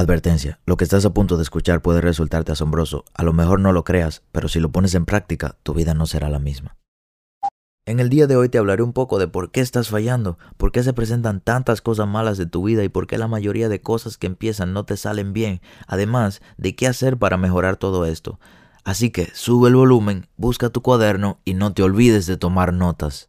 Advertencia, lo que estás a punto de escuchar puede resultarte asombroso. A lo mejor no lo creas, pero si lo pones en práctica, tu vida no será la misma. En el día de hoy te hablaré un poco de por qué estás fallando, por qué se presentan tantas cosas malas de tu vida y por qué la mayoría de cosas que empiezan no te salen bien, además de qué hacer para mejorar todo esto. Así que sube el volumen, busca tu cuaderno y no te olvides de tomar notas.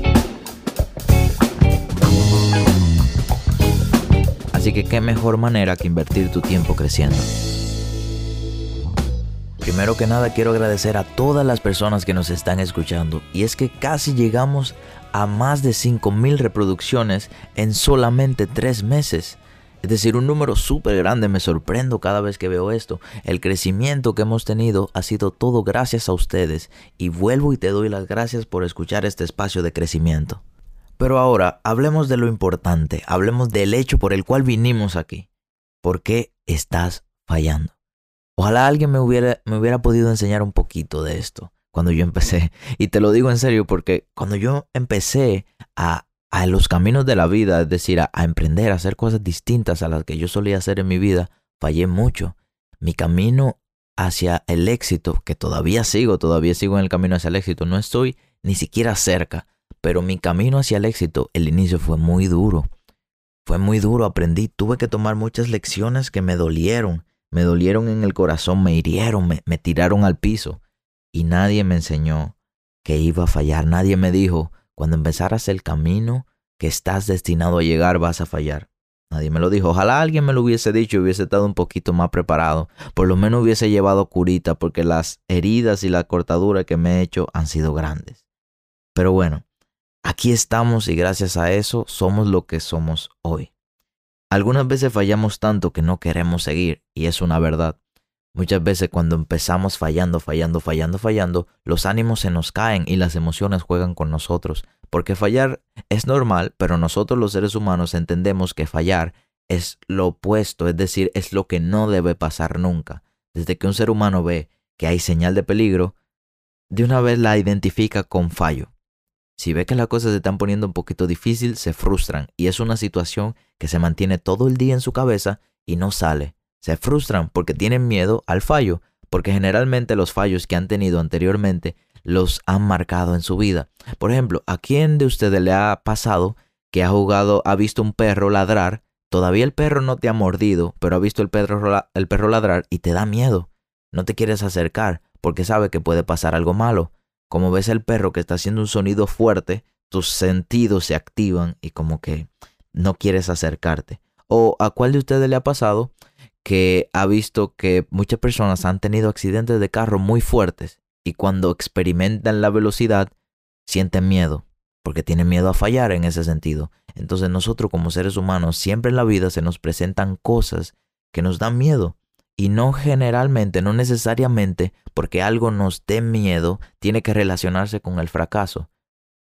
Así que qué mejor manera que invertir tu tiempo creciendo. Primero que nada quiero agradecer a todas las personas que nos están escuchando y es que casi llegamos a más de 5.000 reproducciones en solamente 3 meses. Es decir, un número súper grande, me sorprendo cada vez que veo esto. El crecimiento que hemos tenido ha sido todo gracias a ustedes y vuelvo y te doy las gracias por escuchar este espacio de crecimiento. Pero ahora hablemos de lo importante, hablemos del hecho por el cual vinimos aquí. ¿Por qué estás fallando? Ojalá alguien me hubiera, me hubiera podido enseñar un poquito de esto cuando yo empecé. Y te lo digo en serio porque cuando yo empecé a, a los caminos de la vida, es decir, a, a emprender, a hacer cosas distintas a las que yo solía hacer en mi vida, fallé mucho. Mi camino hacia el éxito, que todavía sigo, todavía sigo en el camino hacia el éxito, no estoy ni siquiera cerca. Pero mi camino hacia el éxito, el inicio fue muy duro. Fue muy duro, aprendí, tuve que tomar muchas lecciones que me dolieron, me dolieron en el corazón, me hirieron, me, tiraron al piso. Y nadie me enseñó que iba a fallar, nadie me dijo, cuando empezaras el camino que estás destinado a llegar vas a fallar. Nadie me lo dijo. Ojalá alguien me lo hubiese dicho y hubiese estado un poquito más preparado. Por lo menos hubiese llevado curita porque las heridas y la cortadura que me he hecho han sido grandes. Pero bueno, Aquí estamos y gracias a eso somos lo que somos hoy. Algunas veces fallamos tanto que no queremos seguir y es una verdad. Muchas veces cuando empezamos fallando, fallando, fallando, fallando, los ánimos se nos caen y las emociones juegan con nosotros. Porque fallar es normal, pero nosotros los seres humanos entendemos que fallar es lo opuesto, es decir, es lo que no debe pasar nunca. Desde que un ser humano ve que hay señal de peligro, de una vez la identifica con fallo. Si ve que las cosas se están poniendo un poquito difícil, se frustran y es una situación que se mantiene todo el día en su cabeza y no sale. Se frustran porque tienen miedo al fallo, porque generalmente los fallos que han tenido anteriormente los han marcado en su vida. Por ejemplo, ¿a quién de ustedes le ha pasado que ha jugado, ha visto un perro ladrar? Todavía el perro no te ha mordido, pero ha visto el perro, el perro ladrar y te da miedo. No te quieres acercar porque sabe que puede pasar algo malo. Como ves el perro que está haciendo un sonido fuerte, tus sentidos se activan y como que no quieres acercarte. ¿O a cuál de ustedes le ha pasado que ha visto que muchas personas han tenido accidentes de carro muy fuertes y cuando experimentan la velocidad sienten miedo? Porque tienen miedo a fallar en ese sentido. Entonces nosotros como seres humanos siempre en la vida se nos presentan cosas que nos dan miedo y no generalmente, no necesariamente porque algo nos dé miedo, tiene que relacionarse con el fracaso.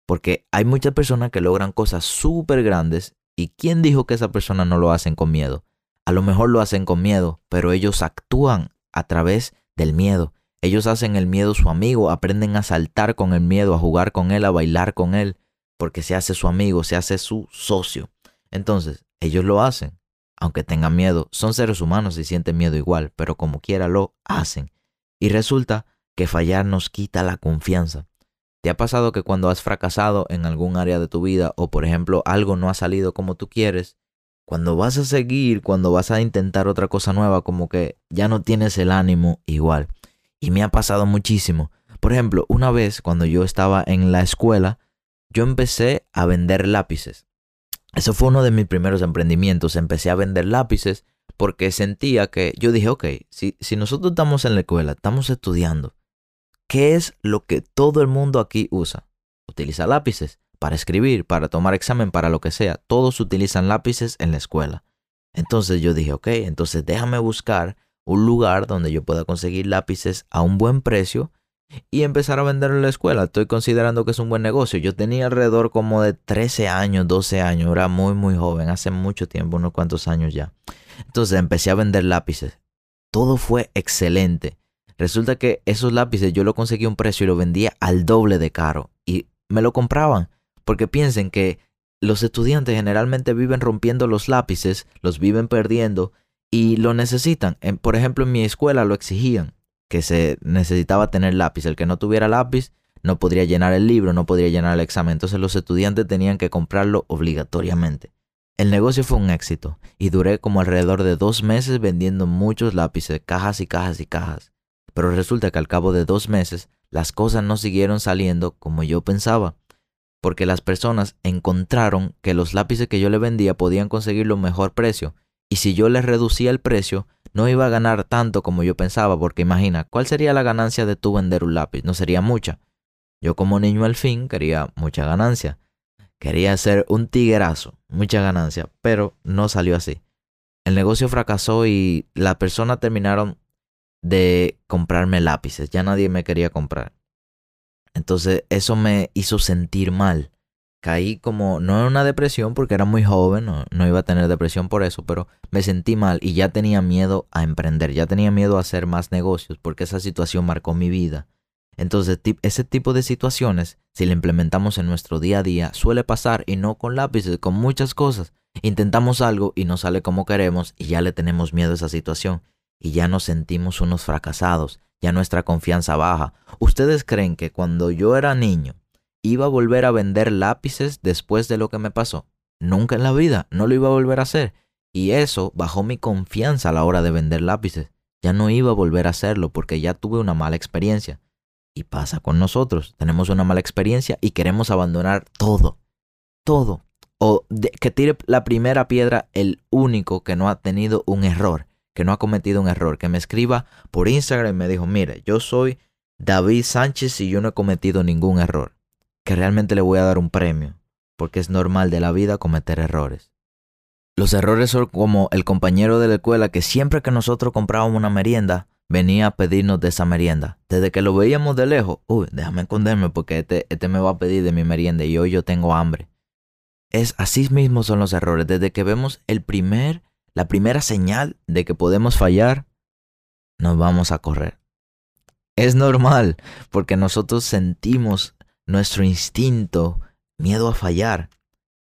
Porque hay muchas personas que logran cosas súper grandes y ¿quién dijo que esa persona no lo hacen con miedo? A lo mejor lo hacen con miedo, pero ellos actúan a través del miedo. Ellos hacen el miedo su amigo, aprenden a saltar con el miedo, a jugar con él, a bailar con él, porque se hace su amigo, se hace su socio. Entonces, ellos lo hacen aunque tengan miedo, son seres humanos y sienten miedo igual, pero como quiera lo hacen. Y resulta que fallar nos quita la confianza. ¿Te ha pasado que cuando has fracasado en algún área de tu vida o por ejemplo algo no ha salido como tú quieres, cuando vas a seguir, cuando vas a intentar otra cosa nueva, como que ya no tienes el ánimo igual? Y me ha pasado muchísimo. Por ejemplo, una vez cuando yo estaba en la escuela, yo empecé a vender lápices. Eso fue uno de mis primeros emprendimientos. Empecé a vender lápices porque sentía que yo dije, ok, si, si nosotros estamos en la escuela, estamos estudiando, ¿qué es lo que todo el mundo aquí usa? Utiliza lápices para escribir, para tomar examen, para lo que sea. Todos utilizan lápices en la escuela. Entonces yo dije, ok, entonces déjame buscar un lugar donde yo pueda conseguir lápices a un buen precio y empezar a vender en la escuela. Estoy considerando que es un buen negocio. Yo tenía alrededor como de 13 años, 12 años, era muy, muy joven, hace mucho tiempo, unos cuantos años ya. Entonces empecé a vender lápices. Todo fue excelente. Resulta que esos lápices yo lo conseguí a un precio y lo vendía al doble de caro. Y me lo compraban. Porque piensen que los estudiantes generalmente viven rompiendo los lápices, los viven perdiendo y lo necesitan. Por ejemplo, en mi escuela lo exigían que se necesitaba tener lápiz. El que no tuviera lápiz no podría llenar el libro, no podría llenar el examen. Entonces los estudiantes tenían que comprarlo obligatoriamente. El negocio fue un éxito y duré como alrededor de dos meses vendiendo muchos lápices, cajas y cajas y cajas. Pero resulta que al cabo de dos meses las cosas no siguieron saliendo como yo pensaba, porque las personas encontraron que los lápices que yo le vendía podían conseguirlo mejor precio, y si yo les reducía el precio, no iba a ganar tanto como yo pensaba, porque imagina, ¿cuál sería la ganancia de tú vender un lápiz? No sería mucha. Yo como niño al fin quería mucha ganancia. Quería ser un tiguerazo, mucha ganancia, pero no salió así. El negocio fracasó y las personas terminaron de comprarme lápices. Ya nadie me quería comprar. Entonces eso me hizo sentir mal caí como, no en una depresión porque era muy joven, no, iba a tener depresión por eso, pero me sentí mal y ya tenía miedo a emprender, ya tenía miedo a hacer más negocios porque esa situación marcó mi vida. Entonces, ese tipo de situaciones, si la implementamos en nuestro día a día, suele pasar y no con lápices, con muchas cosas. Intentamos algo y no sale como queremos y ya le tenemos miedo a esa situación y ya nos sentimos unos fracasados, ya nuestra confianza baja. ¿Ustedes creen que cuando yo era niño iba a volver a vender lápices después de lo que me pasó. Nunca en la vida, no lo iba a volver a hacer. Y eso bajó mi confianza a la hora de vender lápices. Ya no iba a volver a hacerlo porque ya tuve una mala experiencia. Y pasa con nosotros. Tenemos una mala experiencia y queremos abandonar todo. Todo. O que tire la primera piedra el único que no ha tenido un error, que no ha cometido un error, que me escriba por Instagram y me dijo, mire, yo soy David Sánchez y yo no he cometido ningún error que realmente le voy a dar un premio, porque es normal de la vida cometer errores. Los errores son como el compañero de la escuela que siempre que nosotros comprábamos una merienda, venía a pedirnos de esa merienda. Desde que lo veíamos de lejos, uy, déjame esconderme porque este, este me va a pedir de mi merienda y hoy yo tengo hambre. Es así mismo son los errores. Desde que vemos el primer, la primera señal de que podemos fallar, nos vamos a correr. Es normal porque nosotros sentimos nuestro instinto, miedo a fallar.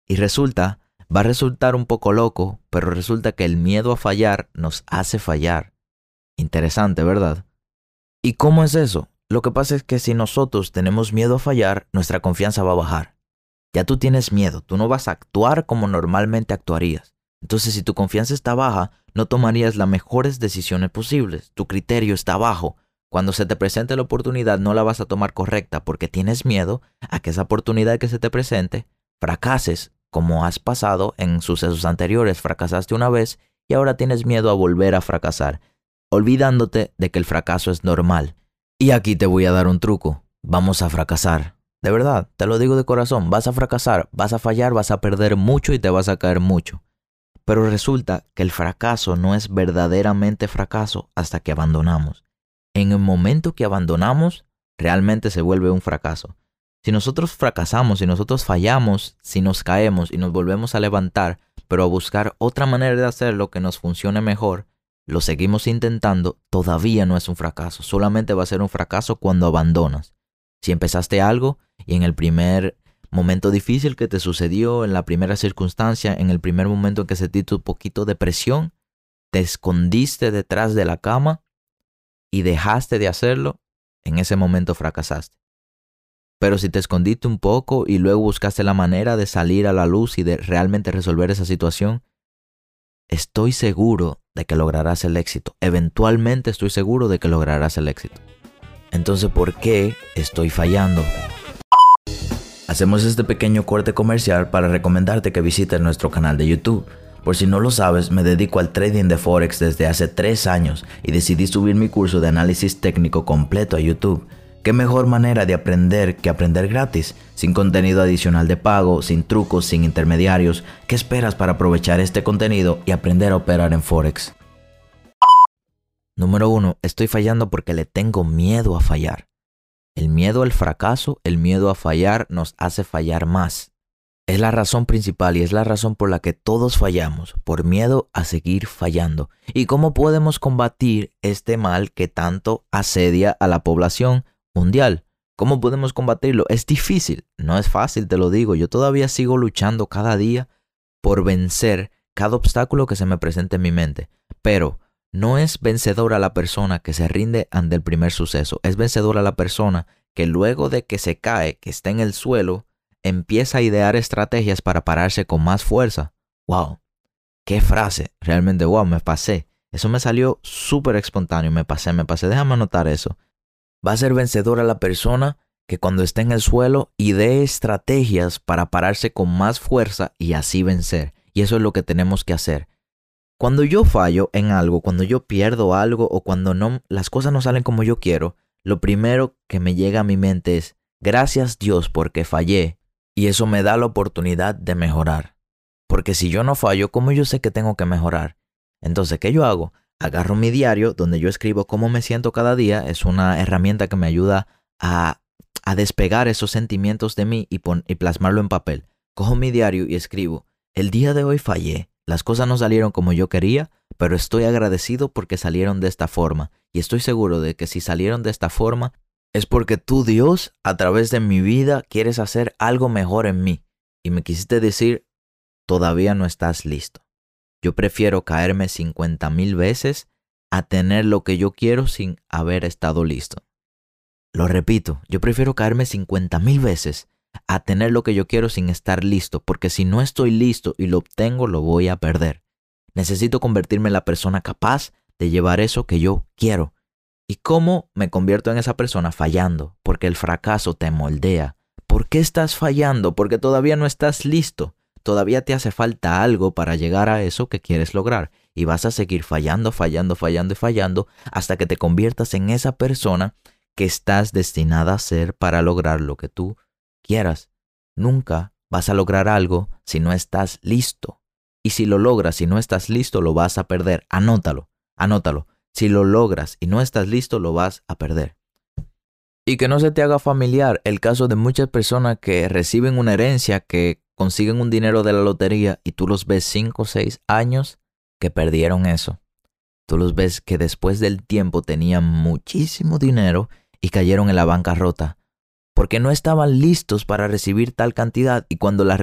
Y resulta, va a resultar un poco loco, pero resulta que el miedo a fallar nos hace fallar. Interesante, ¿verdad? ¿Y cómo es eso? Lo que pasa es que si nosotros tenemos miedo a fallar, nuestra confianza va a bajar. Ya tú tienes miedo, tú no vas a actuar como normalmente actuarías. Entonces si tu confianza está baja, no tomarías las mejores decisiones posibles, tu criterio está bajo, cuando se te presente la oportunidad no la vas a tomar correcta porque tienes miedo a que esa oportunidad que se te presente fracases como has pasado en sucesos anteriores. Fracasaste una vez y ahora tienes miedo a volver a fracasar, olvidándote de que el fracaso es normal. Y aquí te voy a dar un truco. Vamos a fracasar. De verdad, te lo digo de corazón, vas a fracasar, vas a fallar, vas a perder mucho y te vas a caer mucho. Pero resulta que el fracaso no es verdaderamente fracaso hasta que abandonamos en el momento que abandonamos, realmente se vuelve un fracaso. Si nosotros fracasamos, si nosotros fallamos, si nos caemos y nos volvemos a levantar, pero a buscar otra manera de hacerlo que nos funcione mejor, lo seguimos intentando, todavía no es un fracaso, solamente va a ser un fracaso cuando abandonas. Si empezaste algo y en el primer momento difícil que te sucedió, en la primera circunstancia, en el primer momento en que sentiste un poquito de presión, te escondiste detrás de la cama y dejaste de hacerlo, en ese momento fracasaste. Pero si te escondiste un poco y luego buscaste la manera de salir a la luz y de realmente resolver esa situación, estoy seguro de que lograrás el éxito. Eventualmente estoy seguro de que lograrás el éxito. Entonces, ¿por qué estoy fallando? Hacemos este pequeño corte comercial para recomendarte que visites nuestro canal de YouTube por si no lo sabes, me dedico al trading de Forex desde hace 3 años y decidí subir mi curso de análisis técnico completo a YouTube. ¿Qué mejor manera de aprender que aprender gratis? Sin contenido adicional de pago, sin trucos, sin intermediarios. ¿Qué esperas para aprovechar este contenido y aprender a operar en Forex? Número 1. Estoy fallando porque le tengo miedo a fallar. El miedo al fracaso, el miedo a fallar nos hace fallar más. Es la razón principal y es la razón por la que todos fallamos, por miedo a seguir fallando. ¿Y cómo podemos combatir este mal que tanto asedia a la población? mundial. ¿Cómo podemos combatirlo? Es difícil, no es fácil, te lo digo. Yo todavía sigo luchando cada día por vencer cada obstáculo que se me presente en mi mente. Pero no es vencedora la persona que se rinde ante el primer suceso. Es vencedora la persona que luego de que se cae, que está en el suelo, empieza a idear estrategias para pararse con más fuerza. ¡Wow! ¡Qué frase! Realmente, wow, me pasé. Eso me salió súper espontáneo, me pasé, me pasé. Déjame anotar eso. Va a ser vencedora la persona que cuando esté en el suelo idee estrategias para pararse con más fuerza y así vencer. Y eso es lo que tenemos que hacer. Cuando yo fallo en algo, cuando yo pierdo algo o cuando no las cosas no salen como yo quiero, lo primero que me llega a mi mente es gracias Dios porque fallé y eso me da la oportunidad de mejorar. Porque si yo no fallo, ¿cómo yo sé que tengo que mejorar? Entonces, ¿qué yo hago? agarro mi diario donde yo escribo cómo me siento cada día. Es una herramienta que me ayuda a, a despegar esos sentimientos de mí y, y plasmarlo en papel. Cojo mi diario y escribo, el día de hoy fallé. Las cosas no salieron como yo quería, pero estoy agradecido porque salieron de esta forma. Y estoy seguro de que si salieron de esta forma, es porque tú, Dios, a través de mi vida, quieres hacer algo mejor en mí. Y me quisiste decir, todavía no estás listo. Yo prefiero caerme 50 mil veces a tener lo que yo quiero sin haber estado listo. Lo repito, yo prefiero caerme 50 mil veces a tener lo que yo quiero sin estar listo, porque si no estoy listo y lo obtengo, lo voy a perder. Necesito convertirme en la persona capaz de llevar eso que yo quiero. ¿Y cómo me convierto en esa persona? Fallando, porque el fracaso te moldea. ¿Por qué estás fallando? Porque todavía no estás listo todavía te hace falta algo para llegar a eso que quieres lograr. Y vas a seguir fallando, fallando, fallando y fallando hasta que te conviertas en esa persona que estás destinada a ser para lograr lo que tú quieras. Nunca vas a lograr algo si no estás listo. Y si lo logras y no estás listo, lo vas a perder. Anótalo, anótalo. Si lo logras y no estás listo, lo vas a perder. Y que no se te haga familiar el caso de muchas personas que reciben una herencia que consiguen un dinero de la lotería y tú los ves 5 o 6 años que perdieron eso. Tú los ves que después del tiempo tenían muchísimo dinero y cayeron en la bancarrota porque no estaban listos para recibir tal cantidad y cuando la,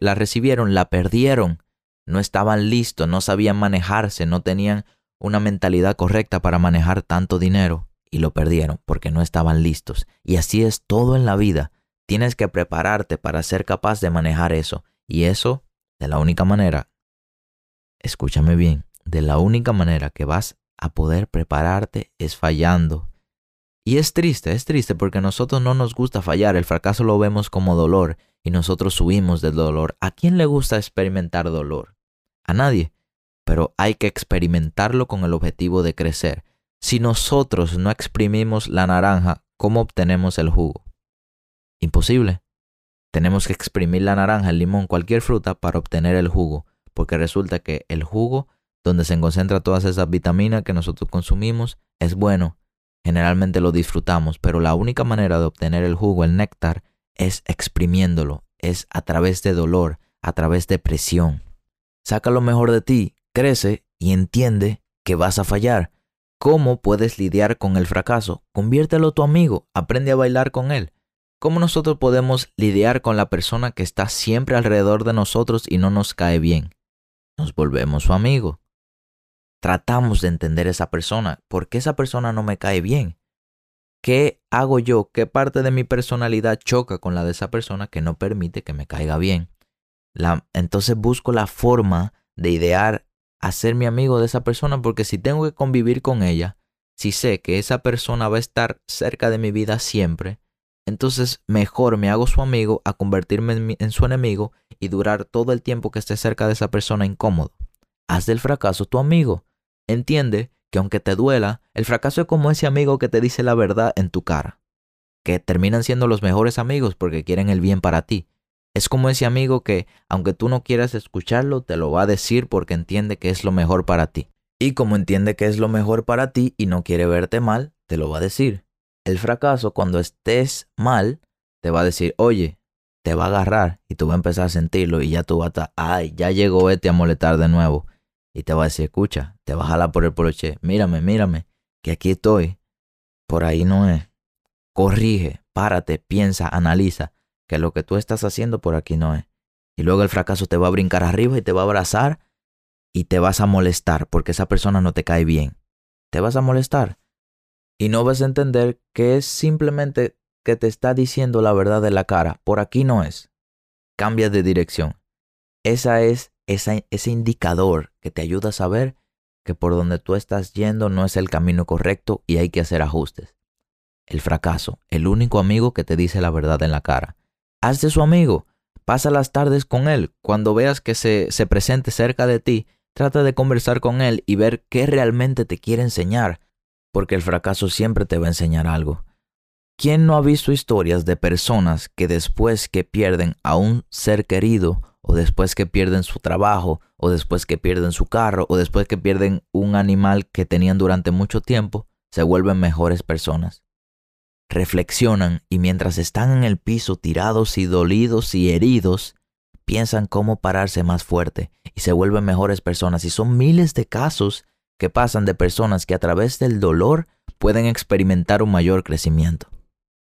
la recibieron la perdieron. No estaban listos, no sabían manejarse, no tenían una mentalidad correcta para manejar tanto dinero y lo perdieron porque no estaban listos. Y así es todo en la vida. Tienes que prepararte para ser capaz de manejar eso. Y eso, de la única manera, escúchame bien, de la única manera que vas a poder prepararte es fallando. Y es triste, es triste porque a nosotros no nos gusta fallar, el fracaso lo vemos como dolor y nosotros huimos del dolor. ¿A quién le gusta experimentar dolor? A nadie. Pero hay que experimentarlo con el objetivo de crecer. Si nosotros no exprimimos la naranja, ¿cómo obtenemos el jugo? Imposible. Tenemos que exprimir la naranja, el limón, cualquier fruta para obtener el jugo, porque resulta que el jugo, donde se concentra todas esas vitaminas que nosotros consumimos, es bueno. Generalmente lo disfrutamos, pero la única manera de obtener el jugo, el néctar, es exprimiéndolo, es a través de dolor, a través de presión. Saca lo mejor de ti, crece y entiende que vas a fallar. ¿Cómo puedes lidiar con el fracaso? Conviértelo tu amigo, aprende a bailar con él. ¿Cómo nosotros podemos lidiar con la persona que está siempre alrededor de nosotros y no nos cae bien? Nos volvemos su amigo. Tratamos de entender esa persona. ¿Por qué esa persona no me cae bien? ¿Qué hago yo? ¿Qué parte de mi personalidad choca con la de esa persona que no permite que me caiga bien? entonces busco la forma de idear hacer mi amigo de esa persona porque si tengo que convivir con ella, si sé que esa persona va a estar cerca de mi vida siempre, entonces mejor me hago su amigo a convertirme en, su enemigo y durar todo el tiempo que esté cerca de esa persona incómodo. Haz del fracaso tu amigo. Entiende que aunque te duela, el fracaso es como ese amigo que te dice la verdad en tu cara. que terminan siendo los mejores amigos porque quieren el bien para ti. Es como ese amigo que, aunque tú no quieras escucharlo, te lo va a decir porque entiende que es lo mejor para ti. Y como entiende que es lo mejor para ti y no quiere verte mal, te lo va a decir. El fracaso, cuando estés mal, te va a decir, oye, te va a agarrar y tú vas a empezar a sentirlo y ya tú vas a estar, ay, ya llegó este a molestar de nuevo. Y te va a decir, escucha, te va a jalar por el broche, mírame, mírame, que aquí estoy. Por ahí no es. Corrige, párate, piensa, analiza que lo que tú estás haciendo por aquí no es. Y luego el fracaso te va a brincar arriba y te va a abrazar y te vas a molestar porque esa persona no te cae bien. Te vas a molestar. Y no vas a entender que es simplemente que te está diciendo la verdad de la cara. Por aquí no es. Cambia de dirección. Esa es ese indicador que te ayuda a saber que por donde tú estás yendo no es el camino correcto y hay que hacer ajustes. El fracaso, el único amigo que te dice la verdad en la cara. Hazte su amigo. Pasa las tardes con él. Cuando veas que se, se presente cerca de ti, trata de conversar con él y ver qué realmente te quiere enseñar, porque el fracaso siempre te va a enseñar algo. ¿Quién no ha visto historias de personas que después que pierden a un ser querido, o después que pierden su trabajo, o después que pierden su carro, o después que pierden un animal que tenían durante mucho tiempo, se vuelven mejores personas? Reflexionan y mientras están en el piso tirados y dolidos y heridos, piensan cómo pararse más fuerte y se vuelven mejores personas. Y son miles de casos que pasan de personas que a través del dolor pueden experimentar un mayor crecimiento.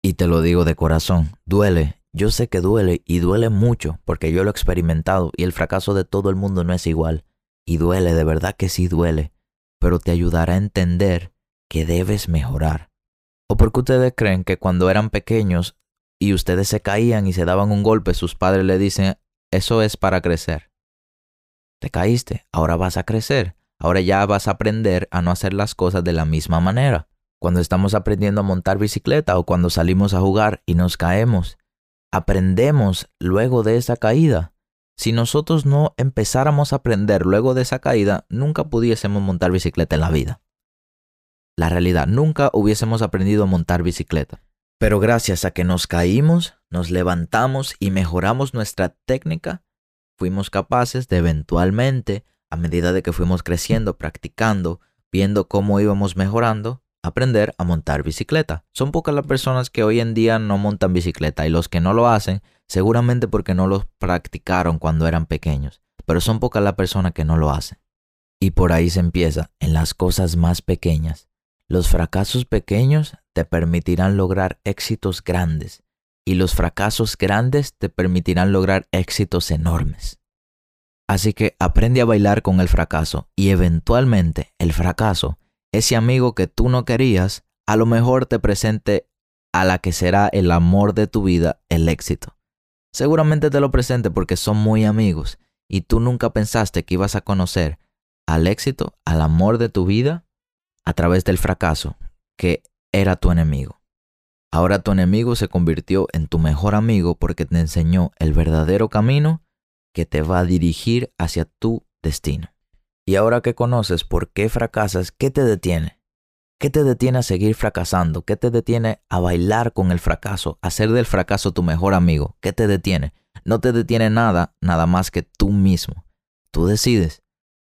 Y te lo digo de corazón, duele. Yo sé que duele y duele mucho porque yo lo he experimentado y el fracaso de todo el mundo no es igual. Y duele, de verdad que sí duele, pero te ayudará a entender que debes mejorar ¿O por qué ustedes creen que cuando eran pequeños y ustedes se caían y se daban un golpe, sus padres le dicen, eso es para crecer? Te caíste, ahora vas a crecer, ahora ya vas a aprender a no hacer las cosas de la misma manera. Cuando estamos aprendiendo a montar bicicleta o cuando salimos a jugar y nos caemos, aprendemos luego de esa caída. Si nosotros no empezáramos a aprender luego de esa caída, nunca pudiésemos montar bicicleta en la vida la realidad. Nunca hubiésemos aprendido a montar bicicleta. Pero gracias a que nos caímos, nos levantamos y mejoramos nuestra técnica, fuimos capaces de eventualmente, a medida de que fuimos creciendo, practicando, viendo cómo íbamos mejorando, aprender a montar bicicleta. Son pocas las personas que hoy en día no montan bicicleta y los que no lo hacen, seguramente porque no lo practicaron cuando eran pequeños. Pero son pocas las personas que no lo hacen. Y por ahí se empieza, en las cosas más pequeñas. Los fracasos pequeños te permitirán lograr éxitos grandes y los fracasos grandes te permitirán lograr éxitos enormes. Así que aprende a bailar con el fracaso y eventualmente el fracaso, ese amigo que tú no querías, a lo mejor te presente a la que será el amor de tu vida, el éxito. Seguramente te lo presente porque son muy amigos y tú nunca pensaste que ibas a conocer al éxito, al amor de tu vida a través del fracaso, que era tu enemigo. Ahora tu enemigo se convirtió en tu mejor amigo porque te enseñó el verdadero camino que te va a dirigir hacia tu destino. Y ahora que conoces por qué fracasas, ¿qué te detiene? ¿Qué te detiene a seguir fracasando? ¿Qué te detiene a bailar con el fracaso, a hacer del fracaso tu mejor amigo? ¿Qué te detiene? No te detiene nada, nada más que tú mismo. Tú decides.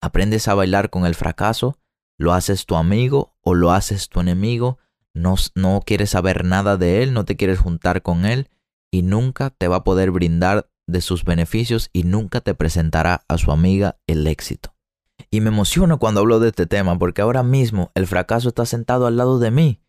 Aprendes a bailar con el fracaso lo haces tu amigo o lo haces tu enemigo, no, no quieres saber nada de él, no te quieres juntar con él y nunca te va a poder brindar de sus beneficios y nunca te presentará a su amiga el éxito. Y me emociono cuando hablo de este tema porque ahora mismo el fracaso está sentado al lado de mí.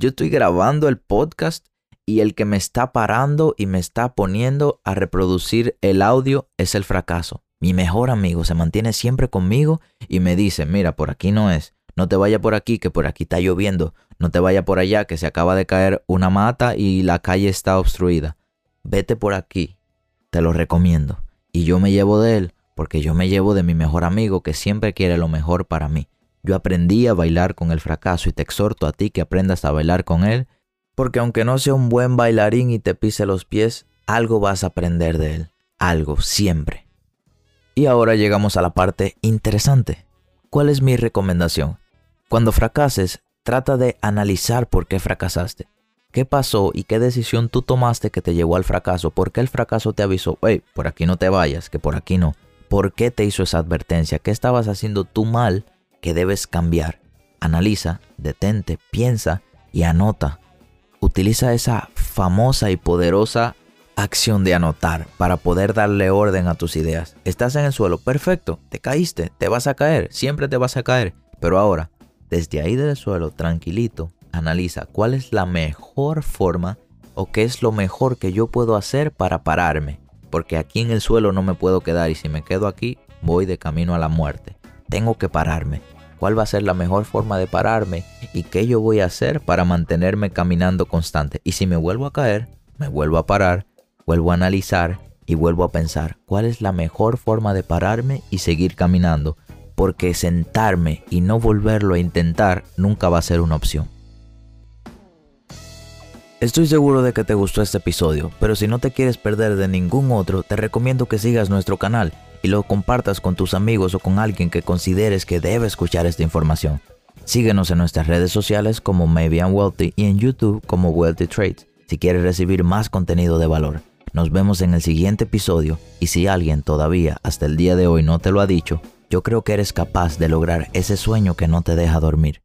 Yo estoy grabando el podcast y el que me está parando y me está poniendo a reproducir el audio es el fracaso. Mi mejor amigo se mantiene siempre conmigo y me dice, mira, por aquí no es, no te vaya por aquí, que por aquí está lloviendo. No te vaya por allá, que se acaba de caer una mata y la calle está obstruida. Vete por aquí. Te lo recomiendo. Y yo me llevo de él porque yo me llevo de mi mejor amigo que siempre quiere lo mejor para mí. Yo aprendí a bailar con el fracaso y te exhorto a ti que aprendas a bailar con él, porque aunque no sea un buen bailarín y te pise los pies, algo vas a aprender de él. Algo, siempre. Y ahora llegamos a la parte interesante. ¿Cuál es mi recomendación? Cuando fracases, trata de analizar por qué fracasaste. ¿Qué pasó y qué decisión tú tomaste que te llevó al fracaso? ¿Por qué el fracaso te avisó? Hey, por aquí no te vayas, que por aquí no. ¿Por qué te hizo esa advertencia? ¿Qué estabas haciendo tú mal que debes cambiar? Analiza, detente, piensa y anota. Utiliza esa famosa y poderosa acción de anotar para poder darle orden a tus ideas. Estás en el suelo, perfecto, te caíste, te vas a caer, siempre te vas a caer. Pero ahora, desde ahí del suelo, tranquilito, analiza cuál es la mejor forma o qué es lo mejor que yo puedo hacer para pararme. Porque aquí en el suelo no me puedo quedar y si me quedo aquí voy de camino a la muerte. Tengo que pararme. ¿Cuál va a ser la mejor forma de pararme? ¿Y qué yo voy a hacer para mantenerme caminando constante? Y si me vuelvo a caer, me vuelvo a parar, vuelvo a analizar y vuelvo a pensar cuál es la mejor forma de pararme y seguir caminando. Porque sentarme y no volverlo a intentar nunca va a ser una opción. Estoy seguro de que te gustó este episodio, pero si no te quieres perder de ningún otro, te recomiendo que sigas nuestro canal y lo compartas con tus amigos o con alguien que consideres que debe escuchar esta información. Síguenos en nuestras redes sociales como Maybe I'm Wealthy y en YouTube como Wealthy Trades si quieres recibir más contenido de valor. Nos vemos en el siguiente episodio y si alguien todavía hasta el día de hoy no te lo ha dicho, yo creo que eres capaz de lograr ese sueño que no te deja dormir.